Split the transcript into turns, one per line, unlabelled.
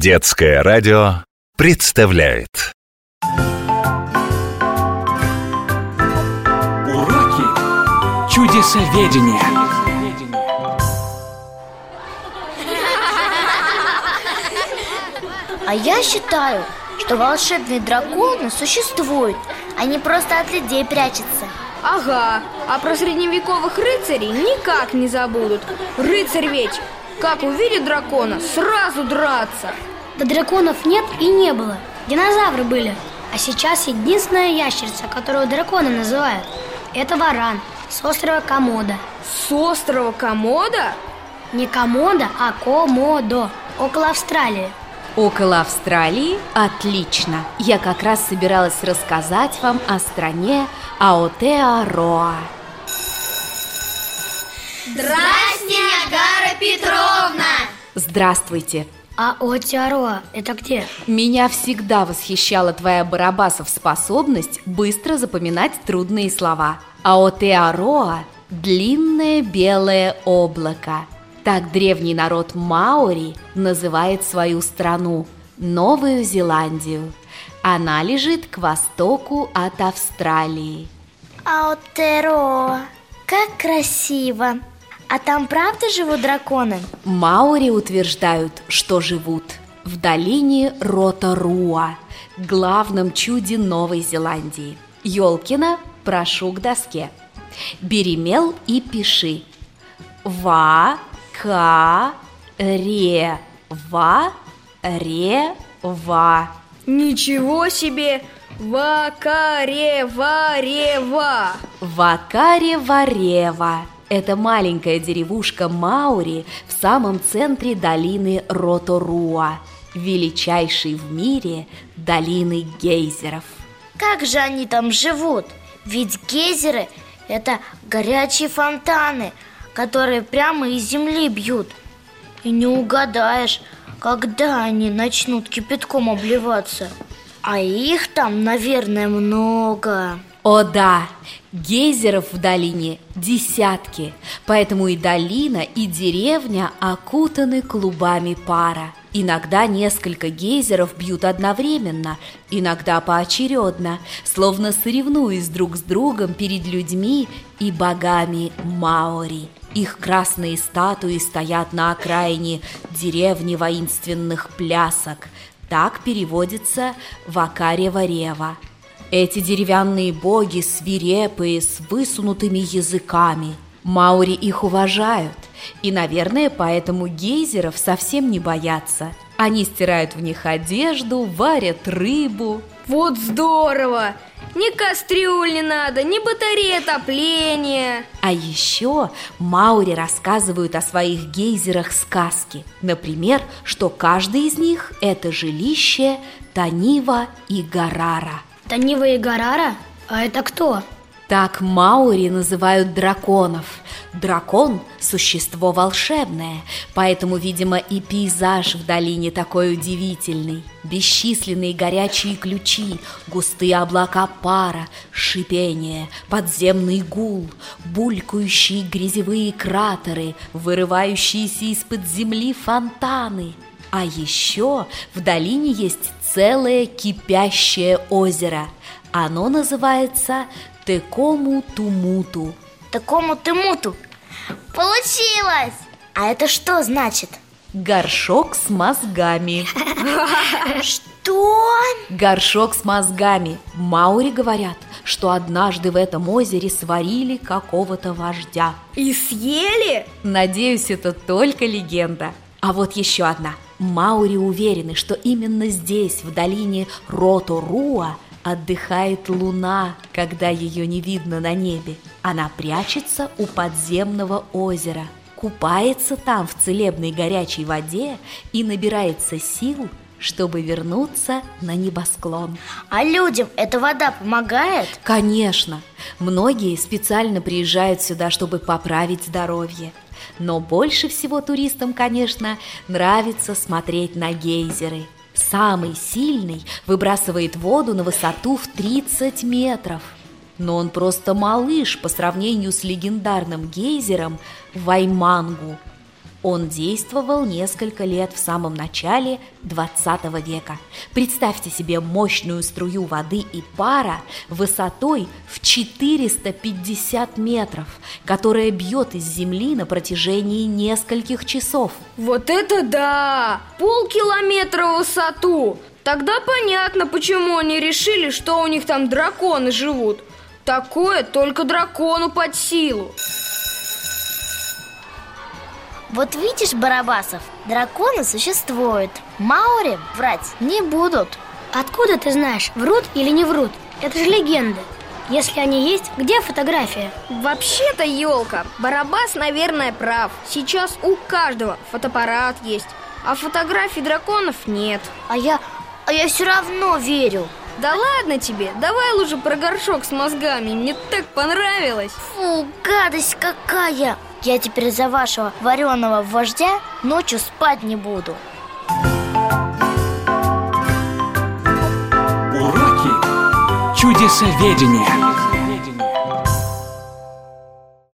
Детское радио представляет.
Уроки чудесоведения.
А я считаю, что волшебные драконы существуют Они просто от людей прячутся
Ага, а про средневековых рыцарей никак не забудут. Рыцарь ведь, как увидит дракона, сразу драться
Да драконов нет и не было Динозавры были А сейчас единственная ящерица, которую драконы называют Это варан с острова Комода
С острова Комода?
Не Комода, а Комодо Около Австралии
Около Австралии? Отлично! Я как раз собиралась рассказать вам о стране Аотеароа.
Здрасте, Агара!
Здравствуйте!
А Отиароа это где?
Меня всегда восхищала твоя Барабасов способность быстро запоминать трудные слова. Аотеароа – длинное белое облако. Так древний народ Маори называет свою страну – Новую Зеландию. Она лежит к востоку от Австралии.
Аутеро, как красиво А там правда живут драконы?
Маори утверждают, что живут в долине Ротаруа, главном чуде Новой Зеландии. Ёлкина, прошу к доске. Бери мел и пиши. Ва, ка, ре, ва, ре, ва.
Ничего себе! Вакарева-рева
Вакаре-Варева – это маленькая деревушка Маури в самом центре долины Роторуа, величайшей в мире долины гейзеров.
Как же они там живут? Ведь гейзеры – это горячие фонтаны, которые прямо из земли бьют И не угадаешь, когда они начнут кипятком обливаться А их там, наверное, много
О да, гейзеров в долине десятки, поэтому и долина, и деревня окутаны клубами пара. Иногда несколько гейзеров бьют одновременно, иногда поочередно, словно соревнуясь друг с другом перед людьми и богами Маори. Их красные статуи стоят на окраине деревни воинственных плясок. Так переводится Вакарева-Рева. Эти деревянные боги свирепые, с высунутыми языками. Маури их уважают, и, наверное, поэтому гейзеров совсем не боятся. Они стирают в них одежду, варят рыбу.
Вот здорово! Ни кастрюль не надо, ни батареи отопления
А еще Маури рассказывают о своих гейзерах сказки. Например, что каждый из них – это жилище Танива и Гарара.
Танива и Гарара? А это кто?
Так Маури называют драконов. Дракон – существо волшебное, поэтому, видимо, и пейзаж в долине такой удивительный. Бесчисленные горячие ключи, густые облака пара, шипение, подземный гул, булькающие грязевые кратеры, вырывающиеся из-под земли фонтаны. А еще в долине есть целое кипящее озеро. Оно называется Текому-Тумуту.
Такому-тымуту Получилось! А это что значит?
Горшок с мозгами.
Что?
Горшок с мозгами. Маури говорят, что однажды в этом озере сварили какого-то вождя.
И съели?
Надеюсь, это только легенда. А вот еще одна. Маури уверены, что именно здесь, в долине Роторуа, отдыхает луна, когда ее не видно на небе. Она прячется у подземного озера, купается там в целебной горячей воде и набирается сил, чтобы вернуться на небосклон.
А людям эта вода помогает?
Конечно, многие специально приезжают сюда, чтобы поправить здоровье. Но больше всего туристам, конечно, нравится смотреть на гейзеры. Самый сильный выбрасывает воду на высоту в 30 метров. Но он просто малыш по сравнению с легендарным гейзером Ваймангу. Он действовал несколько лет в самом начале 20 века. Представьте себе мощную струю воды и пара высотой в 450 метров, которая бьет из земли на протяжении нескольких часов.
Вот это да! Полкилометра в высоту! Тогда понятно, почему они решили, что у них там драконы живут. Такое только дракону под силу.
Вот видишь, Барабасов, драконы существуют Маури врать не будут
Откуда ты знаешь, врут или не врут? Это же легенда. Если они есть, где фотография?
Вообще-то, елка, Барабас, наверное, прав. Сейчас у каждого фотоаппарат есть, а фотографий драконов нет.
А я, а я все равно верю
Да ладно тебе, давай лучше про горшок с мозгами, мне так понравилось.
Фу, гадость какая Я теперь за вашего вареного вождя ночью спать не буду
Уроки чудесоведения.